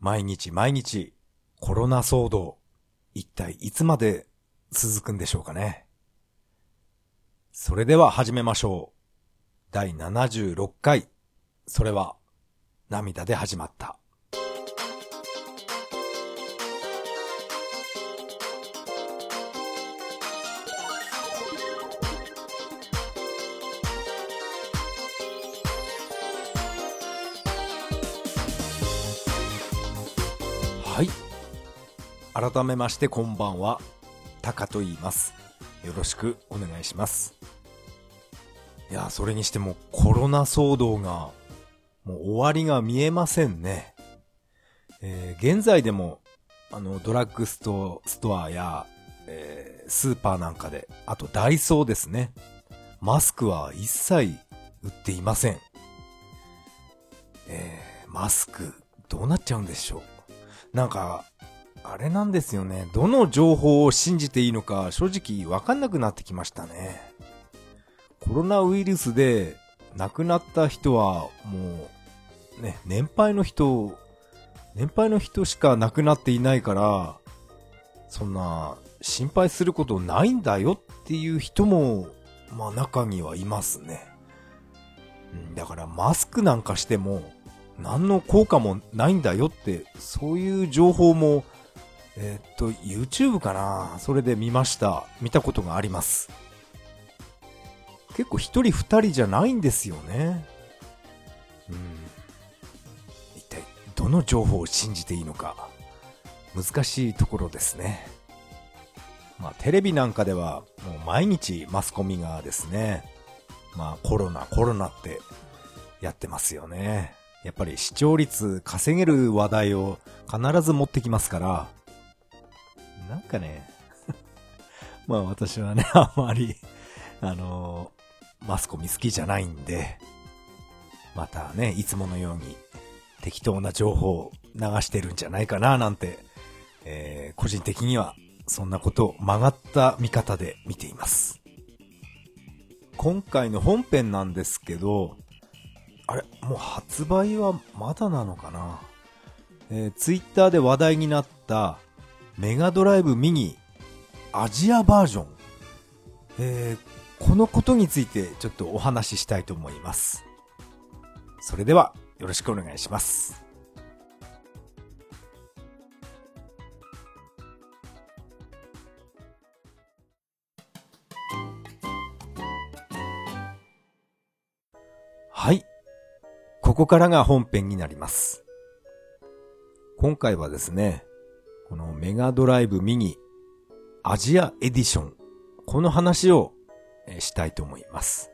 毎日毎日コロナ騒動、一体いつまで続くんでしょうかね。それでは始めましょう。第76回、それは涙で始まった。改めましてこんばんは。タカと言います。よろしくお願いします。いや、それにしてもコロナ騒動がもう終わりが見えませんね。えー、現在でもあのドラッグストストアや、えー、スーパーなんかで、あとダイソーですね。マスクは一切売っていません。えー、マスクどうなっちゃうんでしょう。なんか、あれなんですよね。どの情報を信じていいのか正直わかんなくなってきましたね。コロナウイルスで亡くなった人はもう、ね、年配の人、年配の人しか亡くなっていないから、そんな心配することないんだよっていう人も、まあ中にはいますね。だからマスクなんかしても、何の効果もないんだよって、そういう情報も、えー、っと、YouTube かな？それで見ました。見たことがあります。結構一人二人じゃないんですよね。うん。一体、どの情報を信じていいのか、難しいところですね。まあ、テレビなんかでは、もう毎日マスコミがですね、まあ、コロナ、コロナってやってますよね。やっぱり視聴率稼げる話題を必ず持ってきますから、なんかね、まあ私はね、あんまり、あのー、マスコミ好きじゃないんで、またね、いつものように適当な情報を流してるんじゃないかななんて、えー、個人的にはそんなことを曲がった見方で見ています。今回の本編なんですけど、あれもう発売はまだなのかな？えー、ツイッターで話題になったメガドライブミニアジアバージョン。えー、このことについてちょっとお話ししたいと思います。それではよろしくお願いします。はい。ここからが本編になります。今回はですね、このメガドライブミニアジアエディション、この話をしたいと思います。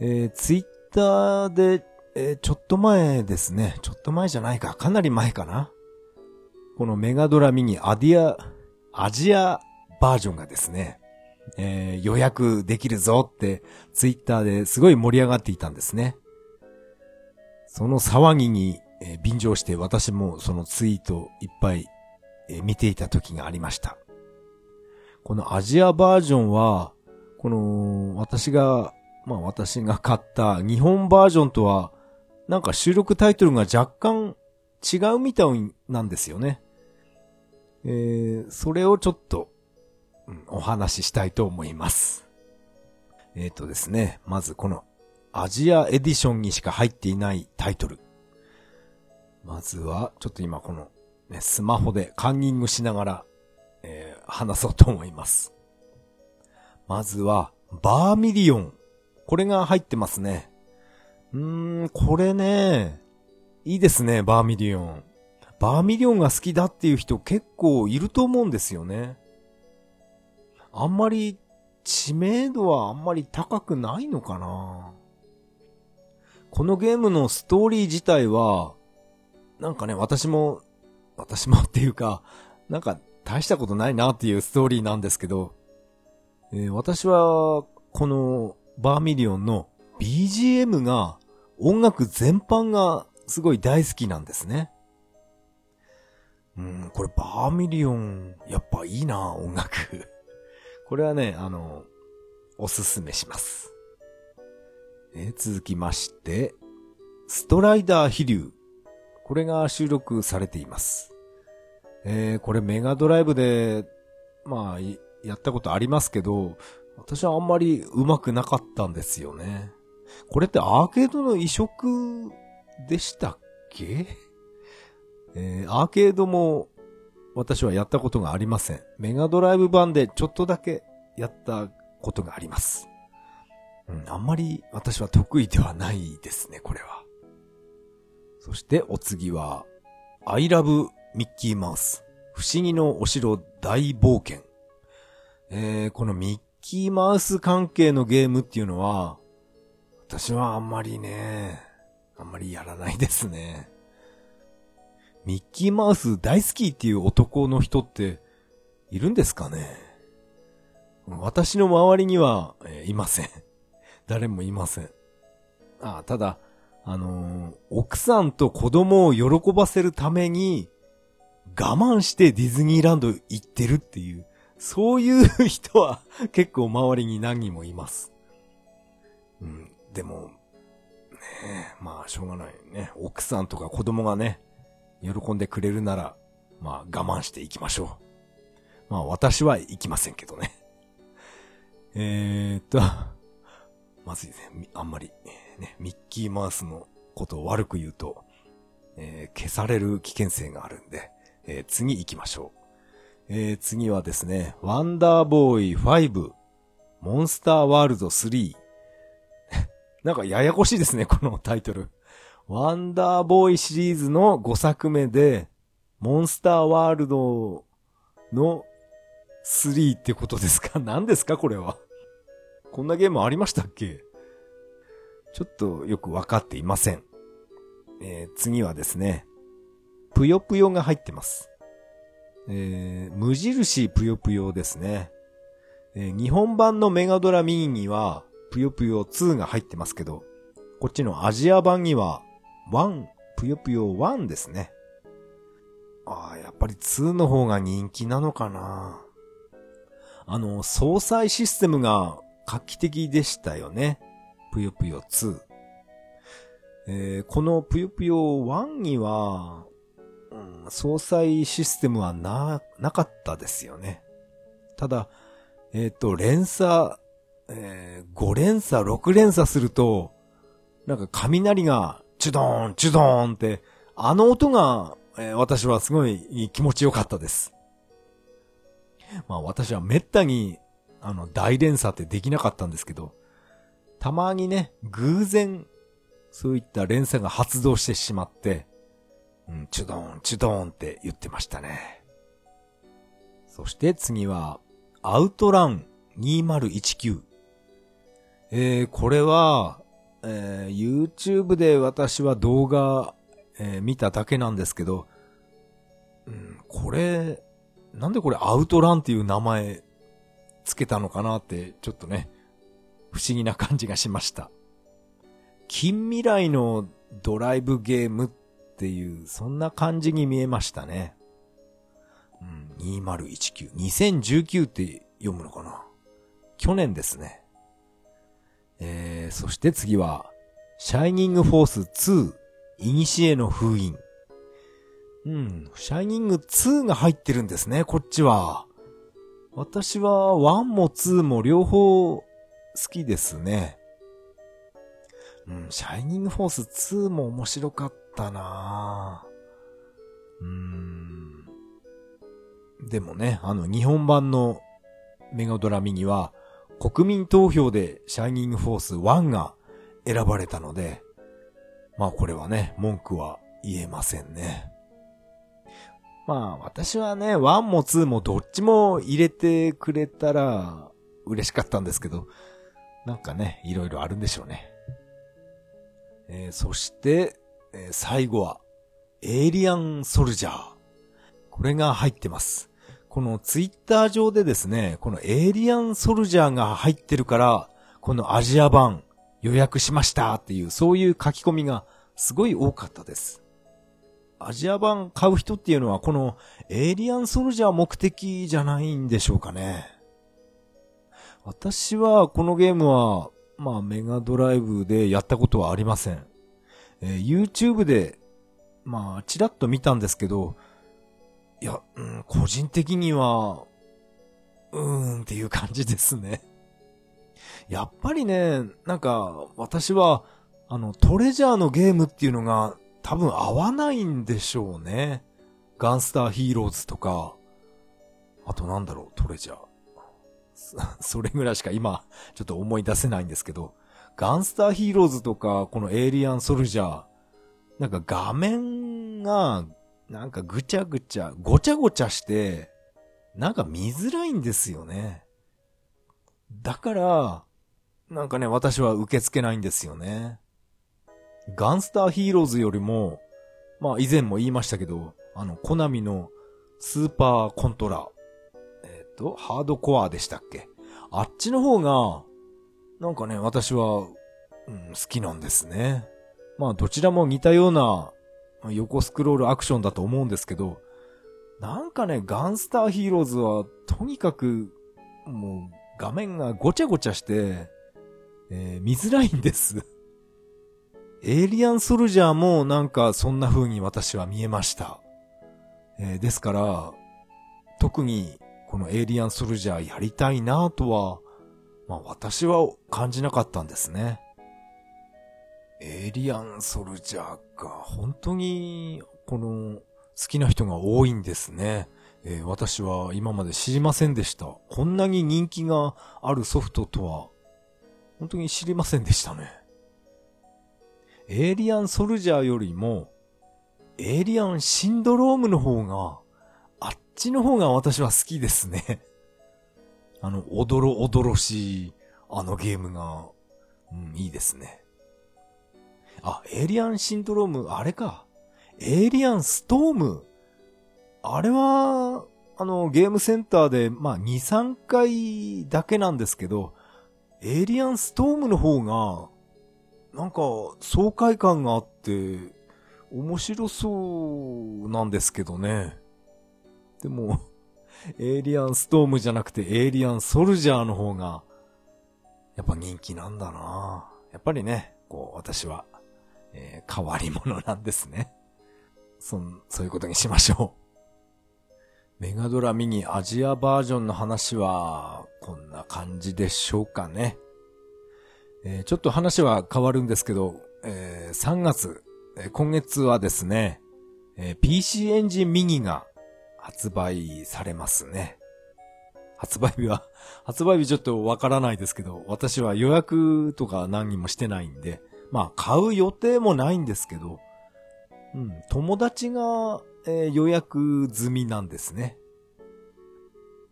えー、ツイッターで、えー、ちょっと前ですね、ちょっと前じゃないか、かなり前かな。このメガドラミニアディア、アジアバージョンがですね、えー、予約できるぞってツイッターですごい盛り上がっていたんですね。その騒ぎに、え、便乗して私もそのツイートいっぱい、見ていた時がありました。このアジアバージョンは、この私が、まあ私が買った日本バージョンとは、なんか収録タイトルが若干違うみたいなんですよね。えー、それをちょっと、うん、お話ししたいと思います。えっ、ー、とですね、まずこのアジアエディションにしか入っていないタイトル。まずは、ちょっと今この、ね、スマホでカンニングしながら、えー、話そうと思います。まずは、バーミリオン。これが入ってますね。うーん、これね、いいですね、バーミリオン。バーミリオンが好きだっていう人結構いると思うんですよね。あんまり知名度はあんまり高くないのかなこのゲームのストーリー自体は、なんかね、私も、私もっていうか、なんか大したことないなっていうストーリーなんですけど、えー、私は、このバーミリオンの BGM が、音楽全般がすごい大好きなんですね。うん、これバーミリオン、やっぱいいな、音楽。これはね、あの、おすすめします。え続きまして、ストライダー飛竜。これが収録されています。えー、これメガドライブで、まあ、やったことありますけど、私はあんまり上手くなかったんですよね。これってアーケードの移植でしたっけ？えー、アーケードも私はやったことがありません。メガドライブ版でちょっとだけやったことがあります。うん、あんまり私は得意ではないですね、これは。そしてお次は、I love ミッキーマウス。不思議のお城大冒険。えー、このミッキーマウス関係のゲームっていうのは、私はあんまりね、あんまりやらないですね。ミッキーマウス大好きっていう男の人っているんですかね？私の周りには、えー、いません。誰もいません。あただ、あのー、奥さんと子供を喜ばせるために、我慢してディズニーランド行ってるっていう、そういう人は結構周りに何人もいます。うん、でも、ねまあ、しょうがないね。奥さんとか子供がね、喜んでくれるなら、まあ、我慢していきましょう。まあ、私は行きませんけどね。えーっと、まずいですね。あんまり、ね、ミッキーマウスのことを悪く言うと、えー、消される危険性があるんで、えー、次行きましょう。えー、次はですね、ワンダーボーイ5、モンスターワールド3、なんかややこしいですね、このタイトル。ワンダーボーイシリーズの5作目で、モンスターワールドの3ってことですか？何ですか？これは。こんなゲームありましたっけ？ちょっとよくわかっていません。えー、次はですね、ぷよぷよが入ってます。えー、無印ぷよぷよですね。えー、日本版のメガドラミニには、ぷよぷよ2が入ってますけど、こっちのアジア版には、1、ぷよぷよ1ですね。ああ、やっぱり2の方が人気なのかな。あの、総裁システムが画期的でしたよね。ぷよぷよ2。えー、このぷよぷよ1には、ん、総裁システムはな、なかったですよね。ただ、えっ、ー、と、連鎖えー、5連鎖、6連鎖すると、なんか雷が、チュドーン、チュドーンって、あの音が、えー、私はすごい気持ちよかったです。まあ私はめったに、あの、大連鎖ってできなかったんですけど、たまにね、偶然、そういった連鎖が発動してしまって、うん、チュドーン、チュドーンって言ってましたね。そして次は、アウトラン2019。えー、これは、えー、YouTube で私は動画、えー、見ただけなんですけど、うん、これ、なんでこれアウトランっていう名前つけたのかなってちょっとね、不思議な感じがしました。近未来のドライブゲームっっていう、そんな感じに見えましたね。うん、2019。2019って読むのかな？去年ですね。えー、そして次は、シャイニングフォース2、イニシエの封印。うん、シャイニング2が入ってるんですね、こっちは。私は1も2も両方好きですね。うん、シャイニングフォース2も面白かったなうん。でもね、あの、日本版のメガドラミには、国民投票でシャイニングフォース1が選ばれたので、まあこれはね、文句は言えませんね。まあ私はね、1も2もどっちも入れてくれたら嬉しかったんですけど、なんかね、いろいろあるんでしょうね。えー、そして、えー、最後は、エイリアンソルジャー。これが入ってます。このツイッター上でですね、このエイリアンソルジャーが入ってるから、このアジア版予約しましたっていう、そういう書き込みがすごい多かったです。アジア版買う人っていうのは、このエイリアンソルジャー目的じゃないんでしょうかね。私はこのゲームは、まあメガドライブでやったことはありません。えー、YouTube でまあ、ちらっと見たんですけど、いや、うん、個人的には、うーんっていう感じですね。やっぱりね、なんか、私は、あの、トレジャーのゲームっていうのが多分合わないんでしょうね。ガンスターヒーローズとか、あとなんだろう、トレジャー。そ れぐらいしか今、ちょっと思い出せないんですけど、ガンスターヒーローズとか、このエイリアンソルジャー、なんか画面が、なんかぐちゃぐちゃ、ごちゃごちゃして、なんか見づらいんですよね。だから、なんかね、私は受け付けないんですよね。ガンスターヒーローズよりも、まあ以前も言いましたけど、あの、コナミのスーパーコントラ、えっ、ー、と、ハードコアでしたっけ？あっちの方が、なんかね、私は、うん、好きなんですね。まあ、どちらも似たような横スクロールアクションだと思うんですけど、なんかね、ガンスターヒーローズは、とにかく、もう、画面がごちゃごちゃして、えー、見づらいんです。エイリアンソルジャーもなんかそんな風に私は見えました。えー、ですから、特にこのエイリアンソルジャーやりたいなとは、まあ私は感じなかったんですね。エイリアンソルジャーが本当にこの好きな人が多いんですね。えー、私は今まで知りませんでした。こんなに人気があるソフトとは本当に知りませんでしたね。エイリアンソルジャーよりも、エイリアンシンドロームの方が、あっちの方が私は好きですね。あの、おどろおどろしい、あのゲームが、うん、いいですね。あ、エイリアンシンドローム、あれか。エイリアンストーム。あれは、あの、ゲームセンターで、まあ、2、3回だけなんですけど、エイリアンストームの方が、なんか、爽快感があって、面白そうなんですけどね。でも、エイリアンストームじゃなくてエイリアンソルジャーの方が、やっぱ人気なんだなやっぱりね、こう、私は、えー、変わり者なんですね。そん、そういうことにしましょう。メガドラミニアジアバージョンの話は、こんな感じでしょうかね。えー、ちょっと話は変わるんですけど、えー、3月、えー、今月はですね、え、PC エンジンミニが発売されますね。発売日は、発売日ちょっとわからないですけど、私は予約とか何にもしてないんで、まあ買う予定もないんですけど、うん、友達が、えー、予約済みなんですね。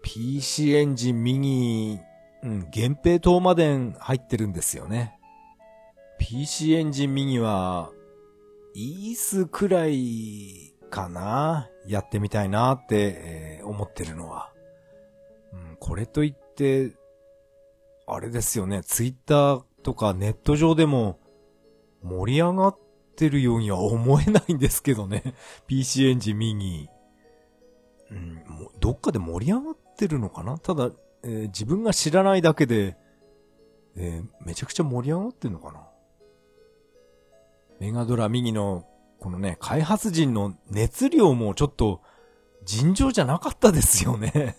PC エンジンミニうん、源平東馬伝入ってるんですよね。PC エンジンミニは、イースくらいかなやってみたいなって、えー、思ってるのは。うん、これといって、あれですよね、ツイッターとかネット上でも盛り上がってるようには思えないんですけどね。PC エンジンミニ。うん、どっかで盛り上がってるのかな？ただ、えー、自分が知らないだけで、えー、めちゃくちゃ盛り上がってんのかな？メガドラミニの、このね、開発陣の熱量もちょっと、尋常じゃなかったですよね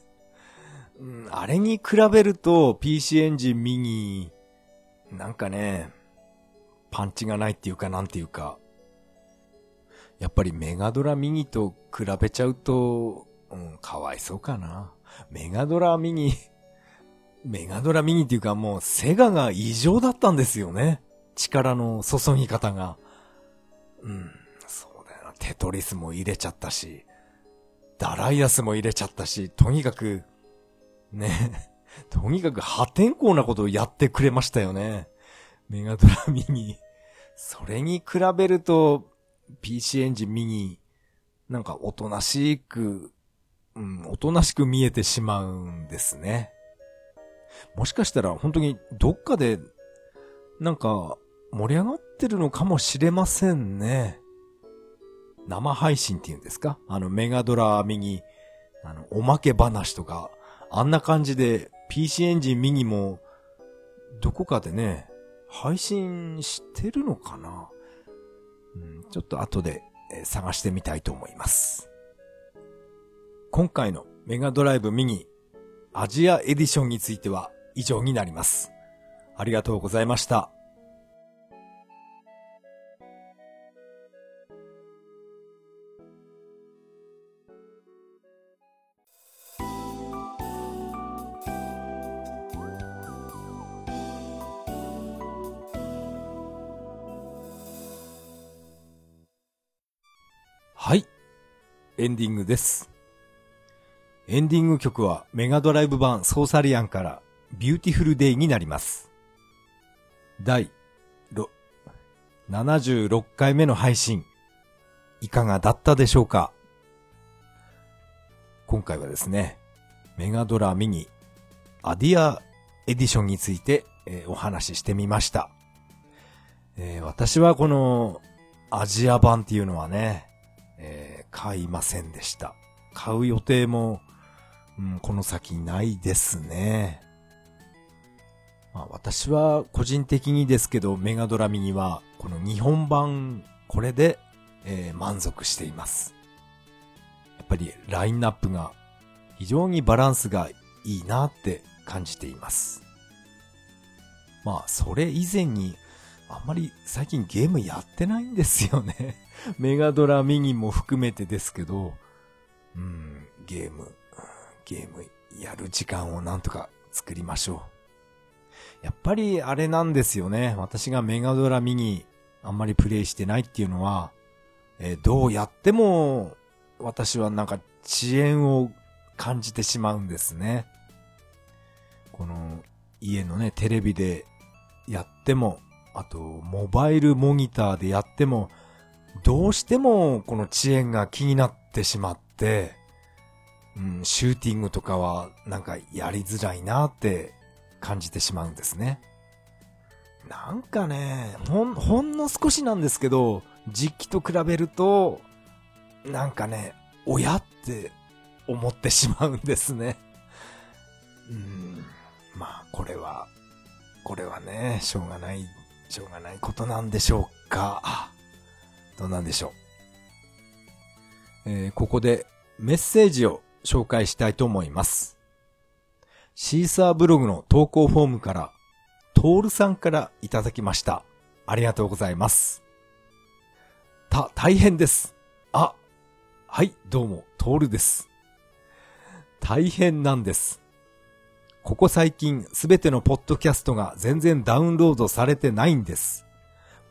うん。あれに比べると、PC エンジンミニ、なんかね、パンチがないっていうかなんていうか、やっぱりメガドラミニと比べちゃうと、うん、かわいそうかな。メガドラミニメガドラミニっていうかもうセガが異常だったんですよね。力の注ぎ方が。うん、テトリスも入れちゃったし、ダライアスも入れちゃったし、とにかく、ね、とにかく破天荒なことをやってくれましたよね。メガドラミニ。それに比べると、PC エンジンミニ、なんかおとなしく、うん、おとなしく見えてしまうんですね。もしかしたら本当にどっかで、なんか盛り上がってるのかもしれませんね。生配信っていうんですか？あのメガドラミニ、あの、おまけ話とか、あんな感じで PC エンジンミニも、どこかでね、配信してるのかな？うん、ちょっと後で、探してみたいと思います。今回のメガドライブミニアジアエディションについては以上になります。ありがとうございました。エンディングです。エンディング曲はメガドライブ版ソーサリアンから Beautiful Day になります。第76回目の配信、いかがだったでしょうか？今回はですね、メガドラミニアジアエディションについて、えー、お話ししてみました、えー、私はこのアジア版っていうのはね、えー、買いませんでした。買う予定も、うん、この先ないですね。まあ、私は個人的にですけど、メガドラミには、この日本版、これで、えー、満足しています。やっぱりラインナップが非常にバランスがいいなって感じています。まあ、それ以前に、あんまり最近ゲームやってないんですよね。メガドラミニも含めてですけど、うん、ゲーム、ゲームやる時間をなんとか作りましょう。やっぱりあれなんですよね。私がメガドラミニあんまりプレイしてないっていうのは、えー、どうやっても私はなんか遅延を感じてしまうんですね。この家のね、テレビでやっても、あとモバイルモニターでやっても、どうしてもこの遅延が気になってしまって、うん、シューティングとかはなんかやりづらいなって感じてしまうんですね。なんかね、ほん、ほんの少しなんですけど、実機と比べると、なんかね、親って思ってしまうんですね。うん、まあ、これは、これはね、しょうがない、しょうがないことなんでしょうか。どうなんでしょう。えー、ここでメッセージを紹介したいと思います。シーサーブログの投稿フォームから、トールさんからいただきました。ありがとうございます。た、大変です。あ、はい、どうも、トールです。大変なんです。ここ最近すべてのポッドキャストが全然ダウンロードされてないんです。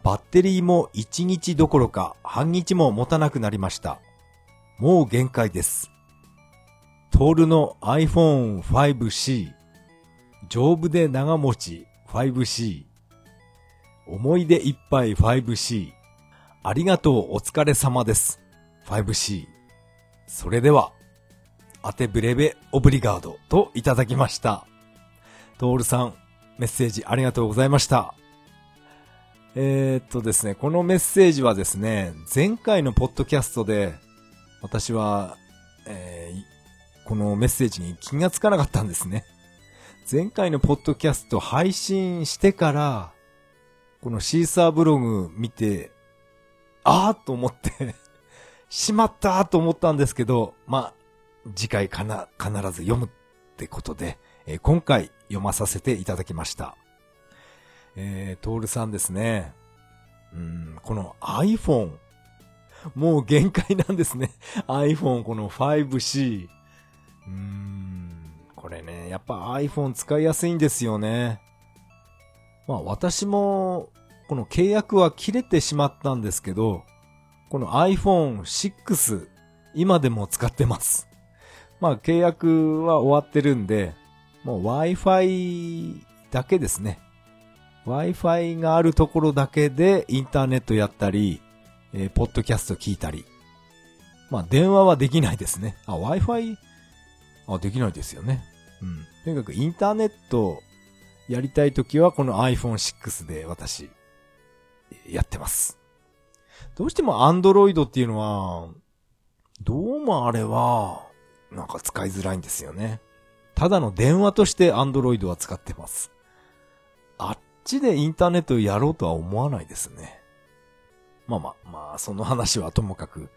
バッテリーも1日どころか半日も持たなくなりました。もう限界です。トールの iPhone 5C、丈夫で長持ち 5C、思い出いっぱい 5C、ありがとうお疲れ様です 5C。それでは、アテブレベオブリガードといただきました。トールさん、メッセージありがとうございました。えー、っとですね、このメッセージはですね、前回のポッドキャストで、私は、えー、このメッセージに気がつかなかったんですね。前回のポッドキャスト配信してから、このシーサーブログ見て、あーと思ってしまったと思ったんですけど、まあ、次回かな、必ず読むってことで、えー、今回読まさせていただきました。えー、トールさんですね。うん、この iPhone。もう限界なんですね。iPhone この 5C。うーん、これね、やっぱ iPhone 使いやすいんですよね。まあ私も、この契約は切れてしまったんですけど、この iPhone6、今でも使ってます。まあ契約は終わってるんで、もう Wi-Fi だけですね。Wi-Fi があるところだけでインターネットやったり、えー、ポッドキャスト聞いたり。まあ、電話はできないですね。あ、Wi-Fi、あ、できないですよね。うん。とにかくインターネットやりたいときはこの iPhone6 で私、やってます。どうしても Android っていうのは、どうもあれは、なんか使いづらいんですよね。ただの電話として Android は使ってます。あっちでインターネットをやろうとは思わないですね。まあまあ、まあ、その話はともかく、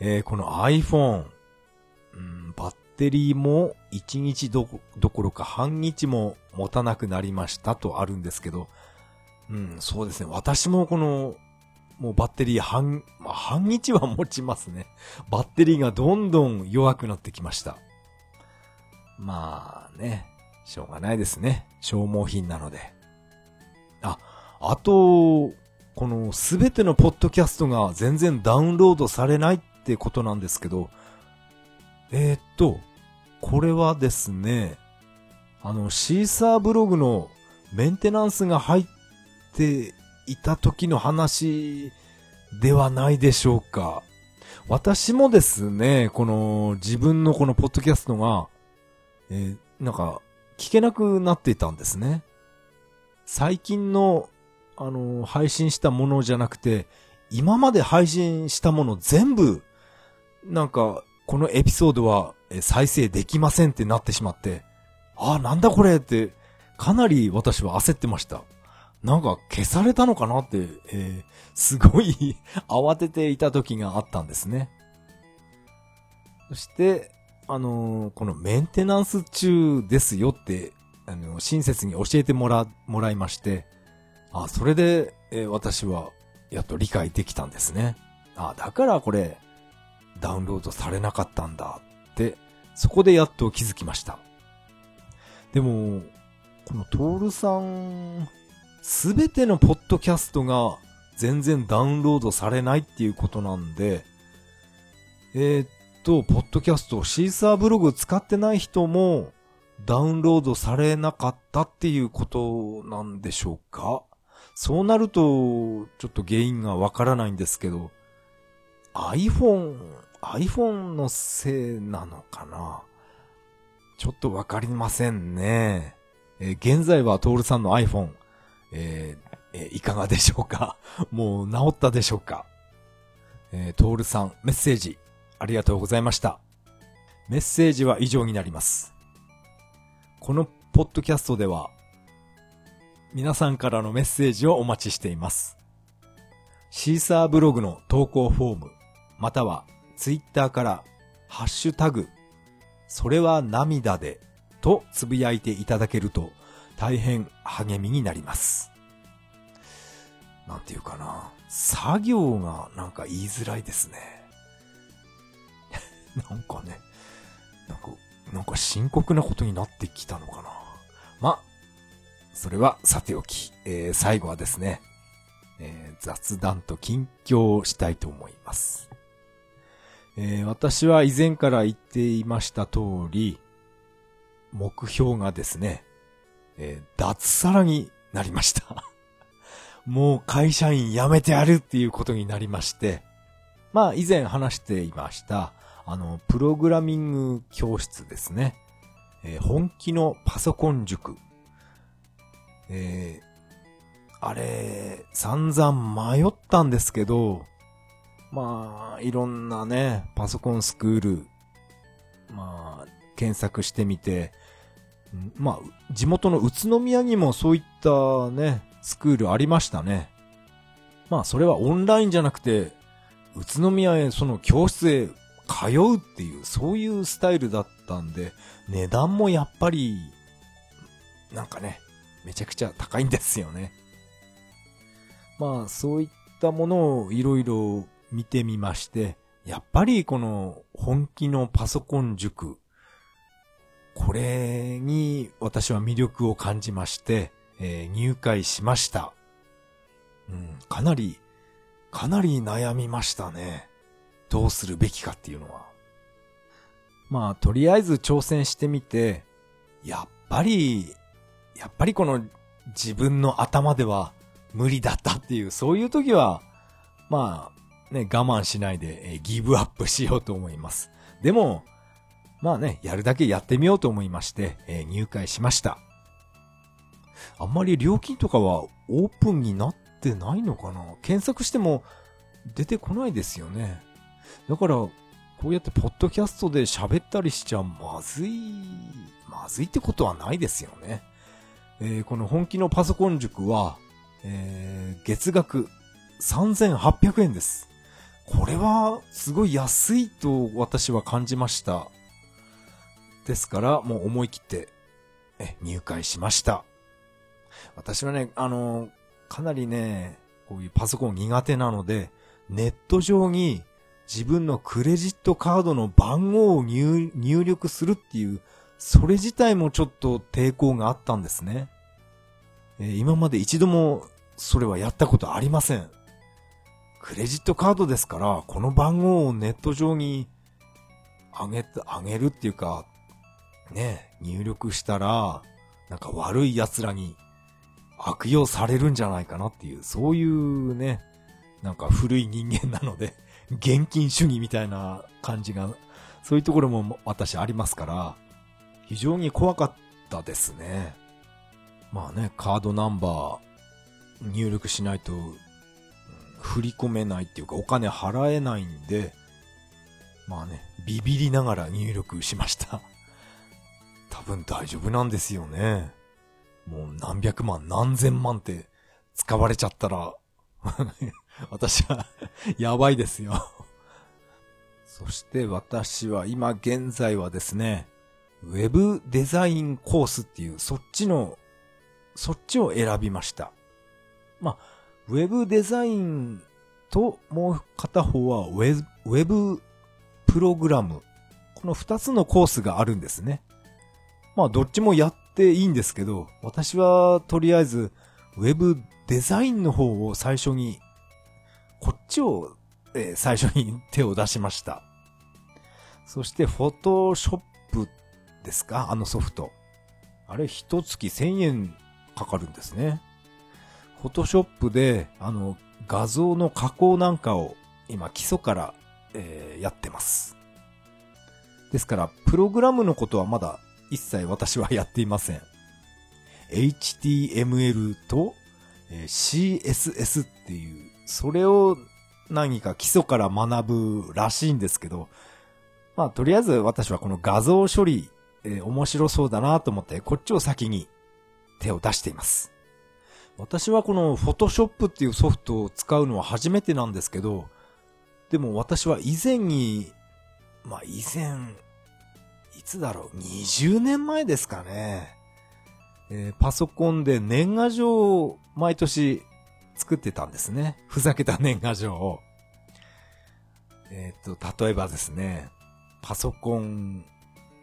えー、この iPhone、うん、バッテリーも1日どどころか半日も持たなくなりましたとあるんですけど、うん、そうですね。私もこの、もうバッテリー半、まあ、半日は持ちますね。バッテリーがどんどん弱くなってきました。まあね、しょうがないですね。消耗品なので。あ、あと、このすべてのポッドキャストが全然ダウンロードされないってことなんですけど、えー、っと、これはですね、あの、シーサーブログのメンテナンスが入っていた時の話ではないでしょうか。私もですね、この自分のこのポッドキャストが、えー、なんか聞けなくなっていたんですね。最近のあの、配信したものじゃなくて、今まで配信したもの全部、なんか、このエピソードは再生できませんってなってしまって、ああ、なんだこれって、かなり私は焦ってました。なんか消されたのかなって、えー、すごい 慌てていた時があったんですね。そして、あのー、このメンテナンス中ですよって、あの、親切に教えてもら、もらいまして、あ、それで、えー、私は、やっと理解できたんですね。あ、だからこれ、ダウンロードされなかったんだって、そこでやっと気づきました。でも、このトールさん、すべてのポッドキャストが全然ダウンロードされないっていうことなんで、えー、っと、ポッドキャスト、シーサーブログ使ってない人もダウンロードされなかったっていうことなんでしょうか？そうなると、ちょっと原因がわからないんですけど、iPhone、iPhone のせいなのかな？ちょっとわかりませんね。えー、現在はトールさんの iPhone、えーえ、いかがでしょうか？もう治ったでしょうか？えー、トールさん、メッセージ、ありがとうございました。メッセージは以上になります。このポッドキャストでは、皆さんからのメッセージをお待ちしています。シーサーブログの投稿フォーム、またはツイッターからハッシュタグ、それは涙でとつぶやいていただけると大変励みになります。なんていうかな。作業がなんか言いづらいですね。なんかね、なんか、なんか深刻なことになってきたのかな。ま、それはさておき、えー、最後はですね、えー、雑談と近況をしたいと思います。えー、私は以前から言っていました通り、目標がですね、えー、脱サラになりました。もう会社員辞めてやるっていうことになりまして、まあ以前話していました、あの、プログラミング教室ですね。えー、本気のパソコン塾えー、あれ、散々迷ったんですけど、まあ、いろんなね、パソコンスクール、まあ、検索してみて、まあ、地元の宇都宮にもそういったね、スクールありましたね。まあ、それはオンラインじゃなくて、宇都宮へその教室へ通うっていう、そういうスタイルだったんで、値段もやっぱり、なんかね、めちゃくちゃ高いんですよね。まあ、そういったものをいろいろ見てみまして、やっぱりこの本気のパソコン塾、これに私は魅力を感じまして、えー、入会しました。うん、かなり、かなり悩みましたね。どうするべきかっていうのは。まあ、とりあえず挑戦してみて、やっぱりやっぱりこの自分の頭では無理だったっていう、そういう時は、まあ、ね、我慢しないで、えギブアップしようと思います。でも、まあね、やるだけやってみようと思いまして、え入会しました。あんまり料金とかはオープンになってないのかな？検索しても出てこないですよね。だから、こうやってポッドキャストで喋ったりしちゃまずい、まずいってことはないですよね。えー、この本気のパソコン塾は、えー、月額3800円です。これはすごい安いと私は感じました。ですから、もう思い切ってえ入会しました。私はね、あの、かなりね、こういうパソコン苦手なので、ネット上に自分のクレジットカードの番号を入力するっていう、それ自体もちょっと抵抗があったんですね。えー、今まで一度もそれはやったことありません。クレジットカードですから、この番号をネット上にあげ、あげるっていうか、ね、入力したら、なんか悪い奴らに悪用されるんじゃないかなっていう、そういうね、なんか古い人間なので、現金主義みたいな感じが、そういうところも私ありますから、非常に怖かったですね。まあね、カードナンバー入力しないと、振り込めないっていうかお金払えないんで、まあね、ビビりながら入力しました。多分大丈夫なんですよね。もう何百万何千万って使われちゃったら 私はやばいですよそして私は今現在はですね、ウェブデザインコースっていうそっちの、そっちを選びました。まあ、ウェブデザインともう片方はウェウェブプログラム。この二つのコースがあるんですね。まあどっちもやっていいんですけど、私はとりあえずウェブデザインの方を最初に、こっちを、えー、最初に手を出しました。そしてフォトショップですか？あのソフト。あれ一月1000円かかるんですね。フォトショップで、あの、画像の加工なんかを今基礎から、えー、やってます。ですから、プログラムのことはまだ一切私はやっていません。HTML と、え CSS っていう、それを何か基礎から学ぶらしいんですけど、まあとりあえず私はこの画像処理、えー、面白そうだなと思ってこっちを先に手を出しています。私はこの Photoshop っていうソフトを使うのは初めてなんですけど、でも私は以前に、まあ以前、つだろう、20年前ですかね。えー、パソコンで年賀状を毎年作ってたんですね。ふざけた年賀状を。えっ、と、例えばですね、パソコン、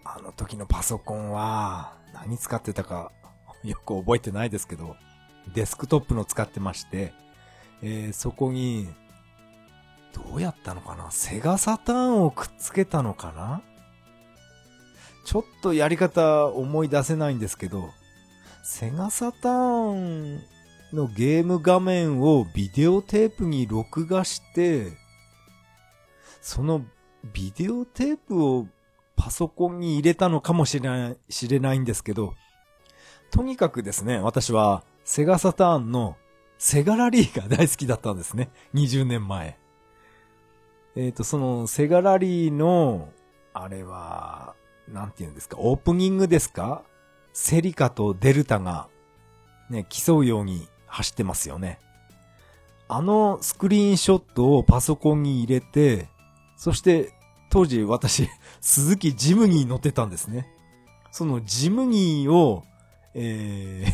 あの時のパソコンは何使ってたかよく覚えてないですけど、デスクトップの使ってまして、えー、そこに、どうやったのかな？セガサターンをくっつけたのかな？ちょっとやり方思い出せないんですけど、セガサターンのゲーム画面をビデオテープに録画して、そのビデオテープをパソコンに入れたのかもしれない、知れないんですけど、とにかくですね、私はセガサターンのセガラリーが大好きだったんですね。20年前。えっ、ー、と、そのセガラリーの、あれは、なんて言うんですか、オープニングですか？セリカとデルタが、ね、競うように走ってますよね。あのスクリーンショットをパソコンに入れて、そして当時私、鈴木ジムニー乗ってたんですね。そのジムニーを、えー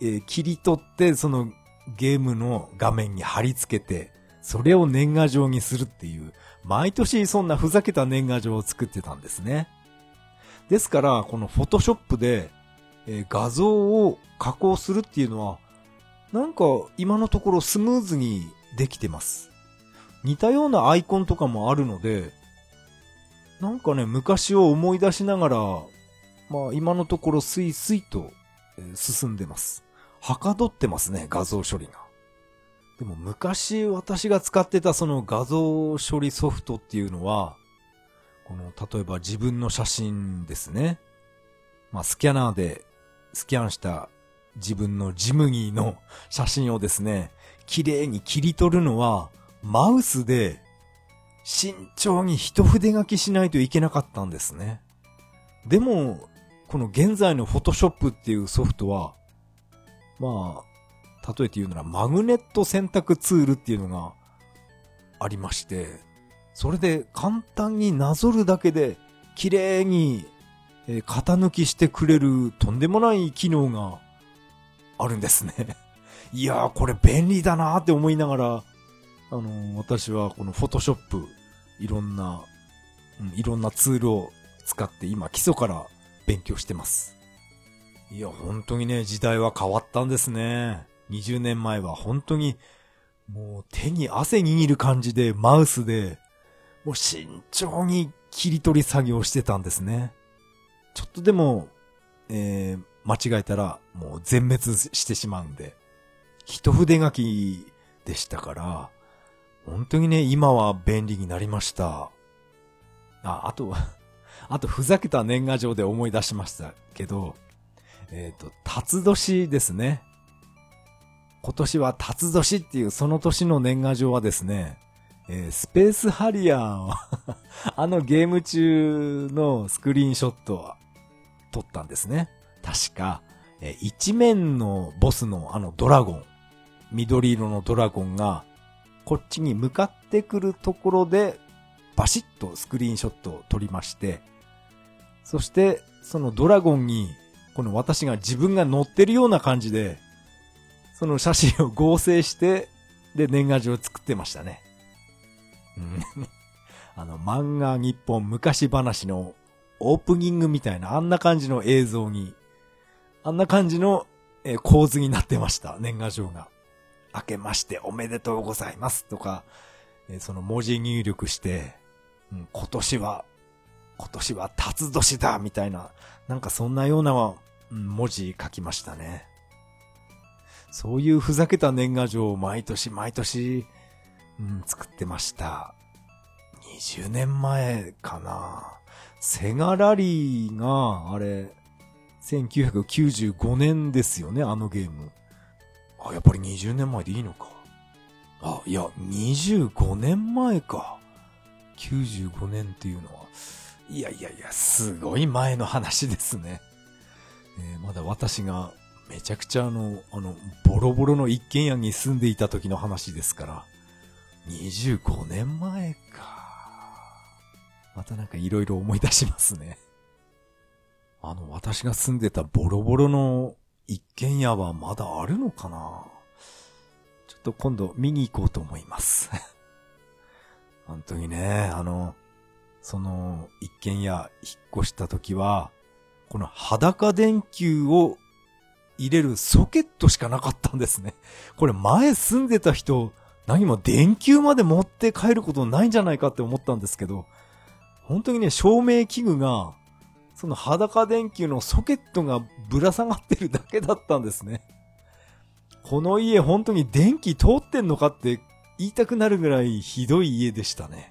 えー、切り取って、そのゲームの画面に貼り付けて、それを年賀状にするっていう、毎年そんなふざけた年賀状を作ってたんですね。ですから、このフォトショップで、え、画像を加工するっていうのは、なんか今のところスムーズにできてます。似たようなアイコンとかもあるので、なんかね、昔を思い出しながら、まあ今のところスイスイと、進んでます。はかどってますね、画像処理が。でも昔私が使ってたその画像処理ソフトっていうのは、この、例えば自分の写真ですね。まあ、スキャナーでスキャンした自分のジムニーの写真をですね、綺麗に切り取るのは、マウスで慎重に一筆書きしないといけなかったんですね。でも、この現在のフォトショップっていうソフトは、まあ、例えて言うならマグネット洗濯ツールっていうのがありまして、それで簡単になぞるだけで綺麗にえ型抜きしてくれるとんでもない機能があるんですね。いやーこれ便利だなーって思いながら、あのー、私はこのフォトショップ、いろんな、うん、いろんなツールを使って今基礎から勉強してます。いや、本当にね、時代は変わったんですね。20年前は本当に、もう手に汗握る感じでマウスで、もう慎重に切り取り作業してたんですね。ちょっとでも、えー、間違えたらもう全滅してしまうんで、一筆書きでしたから、本当にね、今は便利になりました。あ、あと あとふざけた年賀状で思い出しましたけど、えっ、ー、と、辰年ですね。今年は辰年っていうその年の年賀状はですね、えー、スペースハリアーをあのゲーム中のスクリーンショットを撮ったんですね。確か、えー、一面のボスのあのドラゴン、緑色のドラゴンが、こっちに向かってくるところで、バシッとスクリーンショットを撮りまして、そして、そのドラゴンにこの私が自分が乗ってるような感じで、その写真を合成して、で、年賀状を作ってましたね。あの、漫画日本昔話のオープニングみたいな、あんな感じの映像に、あんな感じの、えー、構図になってました、年賀状が。明けましておめでとうございますとか、えー、その文字入力して、うん、今年は、今年は辰年だみたいな、なんかそんなようなうん文字書きましたね。そういうふざけた年賀状を毎年毎年、うん、作ってました。20年前かな。セガラリーが、あれ、1995年ですよね、あのゲーム。あ、やっぱり20年前でいいのか。あ、いや、25年前か。95年っていうのは。いやいやいや、すごい前の話ですね。えー、まだ私がめちゃくちゃあの、あの、ボロボロの一軒家に住んでいた時の話ですから、25年前か。またなんか色々思い出しますね。あの、私が住んでたボロボロの一軒家はまだあるのかなちょっと今度見に行こうと思います。本当にね、あの、その一軒家引っ越した時は、この裸電球を入れるソケットしかなかったんですね。これ前住んでた人、何も電球まで持って帰ることないんじゃないかって思ったんですけど、本当にね、照明器具が、その裸電球のソケットがぶら下がってるだけだったんですね。この家本当に電気通ってんのかって言いたくなるぐらいひどい家でしたね。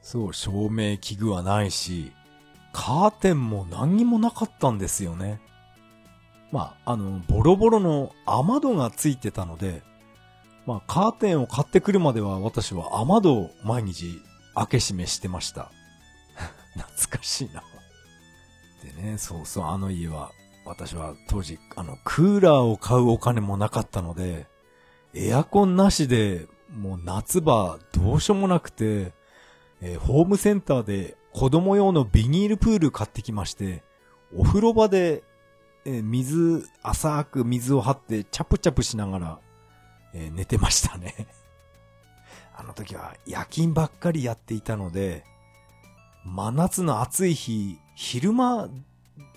そう、照明器具はないし、カーテンも何にもなかったんですよね。まあ、あの、ボロボロの雨戸がついてたので、まあ、カーテンを買ってくるまでは私は雨戸を毎日開け閉めしてました。懐かしいな。でね、そうそう、あの家は、私は当時、あの、クーラーを買うお金もなかったので、エアコンなしで、もう夏場どうしようもなくて、えー、ホームセンターで子供用のビニールプール買ってきまして、お風呂場で、えー、水、浅く水を張ってチャプチャプしながら、えー、寝てましたね。あの時は夜勤ばっかりやっていたので、真夏の暑い日、昼間、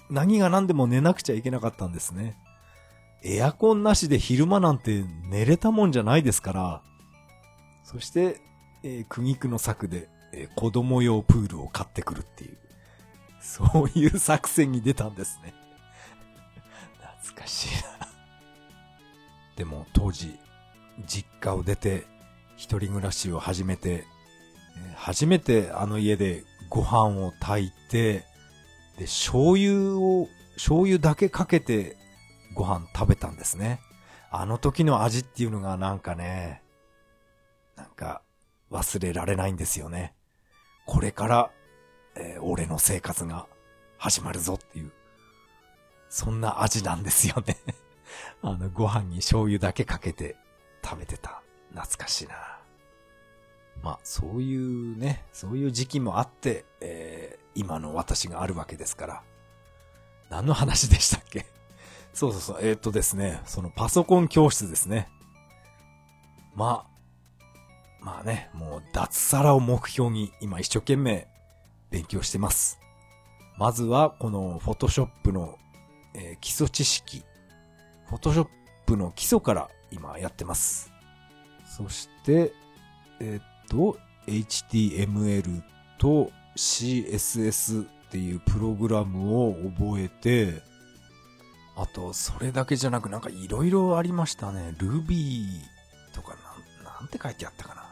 何が何でも寝なくちゃいけなかったんですね。エアコンなしで昼間なんて寝れたもんじゃないですから、そして、えー、苦肉の策で、えー、子供用プールを買ってくるっていう、そういう作戦に出たんですね。懐かしいな。でも当時、実家を出て、一人暮らしを始めて、初めてあの家でご飯を炊いて、で、醤油を、醤油だけかけてご飯食べたんですね。あの時の味っていうのがなんかね、なんか忘れられないんですよね。これから、えー、俺の生活が始まるぞっていう、そんな味なんですよね あの、ご飯に醤油だけかけて食べてた。懐かしいな。まあ、そういうね、そういう時期もあって、えー、今の私があるわけですから。何の話でしたっけ？そうそうそう、えー、っとですね、そのパソコン教室ですね。まあ、まあね、もう脱サラを目標に今一生懸命勉強してます。まずはこのフォトショップの、えー、基礎知識。フォトショップの基礎から今やってます。そして、え、っと、HTML と CSS っていうプログラムを覚えて、あと、それだけじゃなくなんか色々ありましたね。Ruby とかなん、なんて書いてあったかな。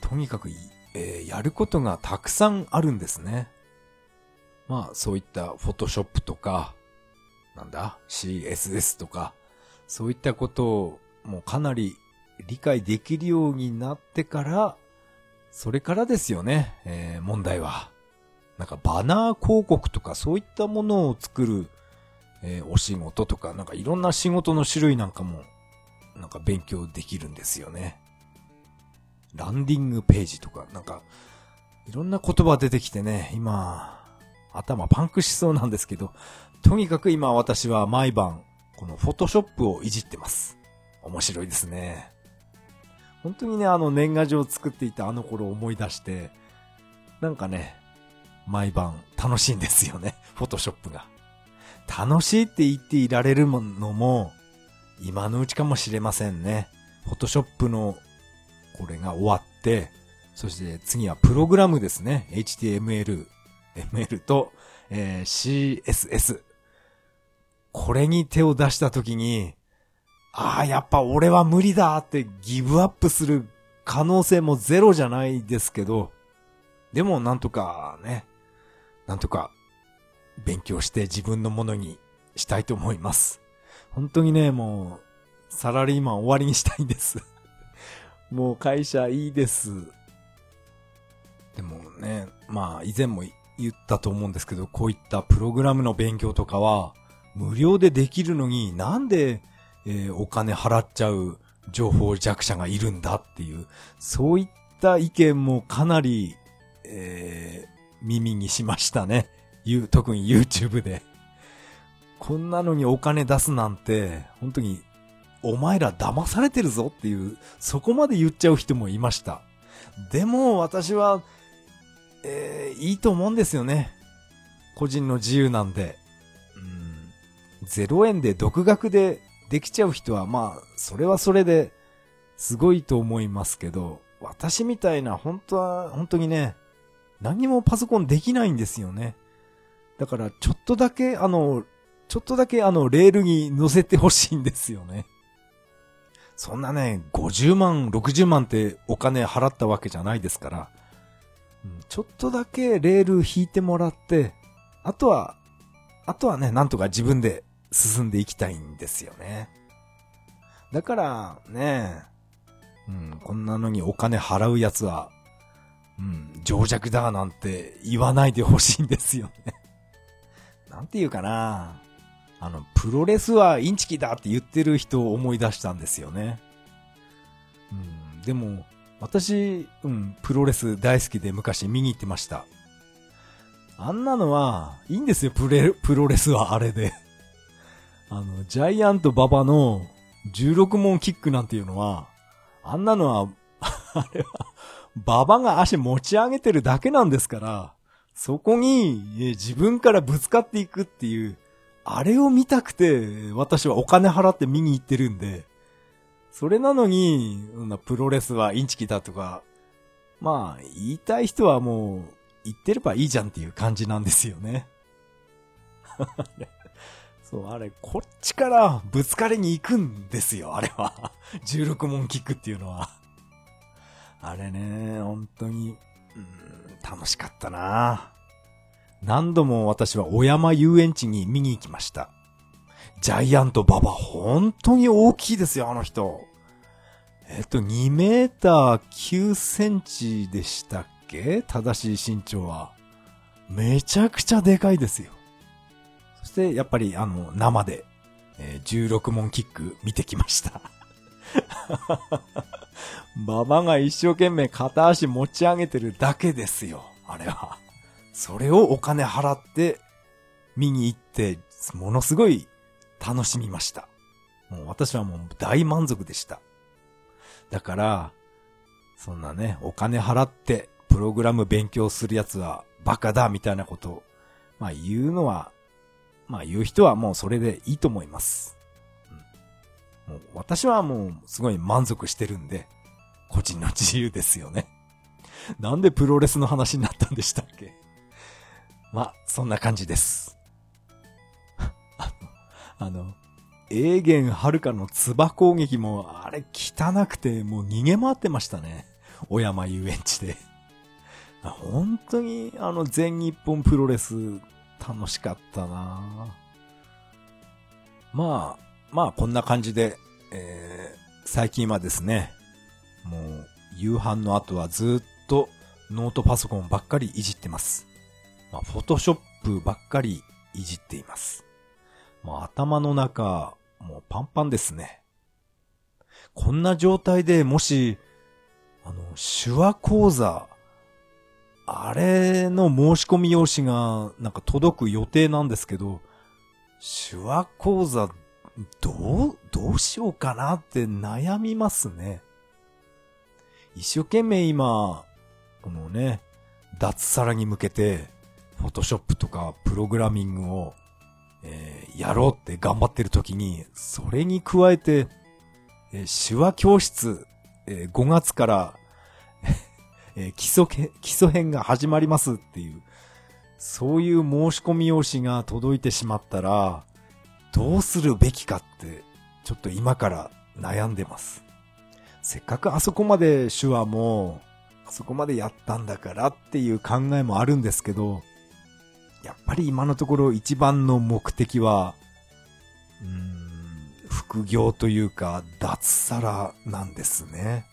とにかく、えー、やることがたくさんあるんですね。まあ、そういった Photoshop とか、なんだ ?CSS とか、そういったことをもうかなり理解できるようになってから、それからですよね、えー、問題は。なんかバナー広告とかそういったものを作る、えー、お仕事とか、なんかいろんな仕事の種類なんかも、なんか勉強できるんですよね。ランディングページとか、なんか、いろんな言葉出てきてね、今、頭パンクしそうなんですけど、とにかく今私は毎晩、このフォトショップをいじってます。面白いですね。本当にね、あの年賀状を作っていたあの頃を思い出して、なんかね、毎晩楽しいんですよね、フォトショップが。楽しいって言っていられるのも、今のうちかもしれませんね。フォトショップのこれが終わって、そして次はプログラムですね。HTML、ML と、えー、CSS。これに手を出したときに、ああ、やっぱ俺は無理だってギブアップする可能性もゼロじゃないですけど、でもなんとかね、なんとか勉強して自分のものにしたいと思います。本当にね、もう、サラリーマン終わりにしたいんです もう会社いいです。でもね、まあ以前も言ったと思うんですけど、こういったプログラムの勉強とかは、無料でできるのになんで、えー、お金払っちゃう情報弱者がいるんだっていう、そういった意見もかなり、えー、耳にしましたね。特に YouTube で。こんなのにお金出すなんて、本当にお前ら騙されてるぞっていう、そこまで言っちゃう人もいました。でも私は、えー、いいと思うんですよね。個人の自由なんで。0円で独学でできちゃう人はまあ、それはそれですごいと思いますけど、私みたいな本当は、本当にね、何もパソコンできないんですよね。だから、ちょっとだけ、あの、ちょっとだけあの、レールに乗せてほしいんですよね。そんなね、50万、60万ってお金払ったわけじゃないですから、ちょっとだけレール引いてもらって、あとは、あとはね、なんとか自分で進んでいきたいんですよね。だからね、うん、こんなのにお金払うやつは、うん、情弱だなんて言わないでほしいんですよね。なんていうかな。あの、プロレスはインチキだって言ってる人を思い出したんですよね。うん、でも、私、うん、プロレス大好きで昔見に行ってました。あんなのは、いいんですよ、プレ、プロレスはあれで。あの、ジャイアント馬場の16問キックなんていうのは、あんなのは、あれは、馬場が足持ち上げてるだけなんですから、そこに自分からぶつかっていくっていう、あれを見たくて、私はお金払って見に行ってるんで、それなのに、プロレスはインチキだとか、まあ、言いたい人はもう、言ってればいいじゃんっていう感じなんですよね。そう、あれ、こっちからぶつかりに行くんですよ、あれは。16問キックっていうのは。あれね、本当に、うん、楽しかったな何度も私は小山遊園地に見に行きました。ジャイアントババ、本当に大きいですよ、あの人。えっと、2メーター9センチでしたっけ？正しい身長は。めちゃくちゃでかいですよ。そして、やっぱり、あの、生でえー、16問キック見てきました。馬場が一生懸命片足持ち上げてるだけですよ、あれは。それをお金払って見に行って、ものすごい楽しみました。もう私はもう大満足でした。だから、そんなね、お金払ってプログラム勉強するやつはバカだみたいなこと、まあ言うのは、まあ言う人はもうそれでいいと思います。うん、もう私はもうすごい満足してるんで、個人の自由ですよね。なんでプロレスの話になったんでしたっけ？まあ、そんな感じです。あの、あの、エーゲンはるかの唾攻撃も、あれ汚くて、もう逃げ回ってましたね。小山遊園地で。本当に、あの、全日本プロレス、楽しかったなまあ、まあ、こんな感じで、えー、最近はですね、もう、夕飯の後はずっとノートパソコンばっかりいじってます。まあ、フォトショップばっかりいじっています。まあ、頭の中、もうパンパンですね。こんな状態でもし、あの、手話講座、あれの申し込み用紙がなんか届く予定なんですけど、手話講座、どう、どうしようかなって悩みますね。一生懸命今、このね、脱サラに向けて、フォトショップとかプログラミングを、えー、やろうって頑張ってる時に、それに加えて、えー、手話教室、えー、5月からえ基礎、基礎編が始まりますっていう、そういう申し込み用紙が届いてしまったら、どうするべきかって、ちょっと今から悩んでます。せっかくあそこまで手話も、あそこまでやったんだからっていう考えもあるんですけど、やっぱり今のところ一番の目的は、うーん、副業というか、脱サラなんですね。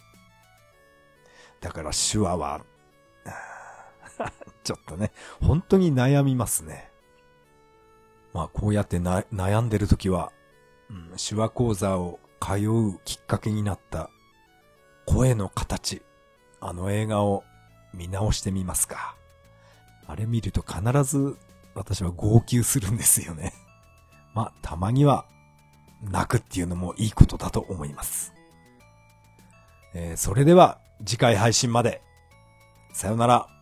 だから手話は、ちょっとね、本当に悩みますね。まあこうやってな悩んでる時は、うん、手話講座を通うきっかけになった声の形、あの映画を見直してみますか。あれ見ると必ず私は号泣するんですよね。まあ、たまには泣くっていうのもいいことだと思います。えー、それでは次回配信まで。さよなら。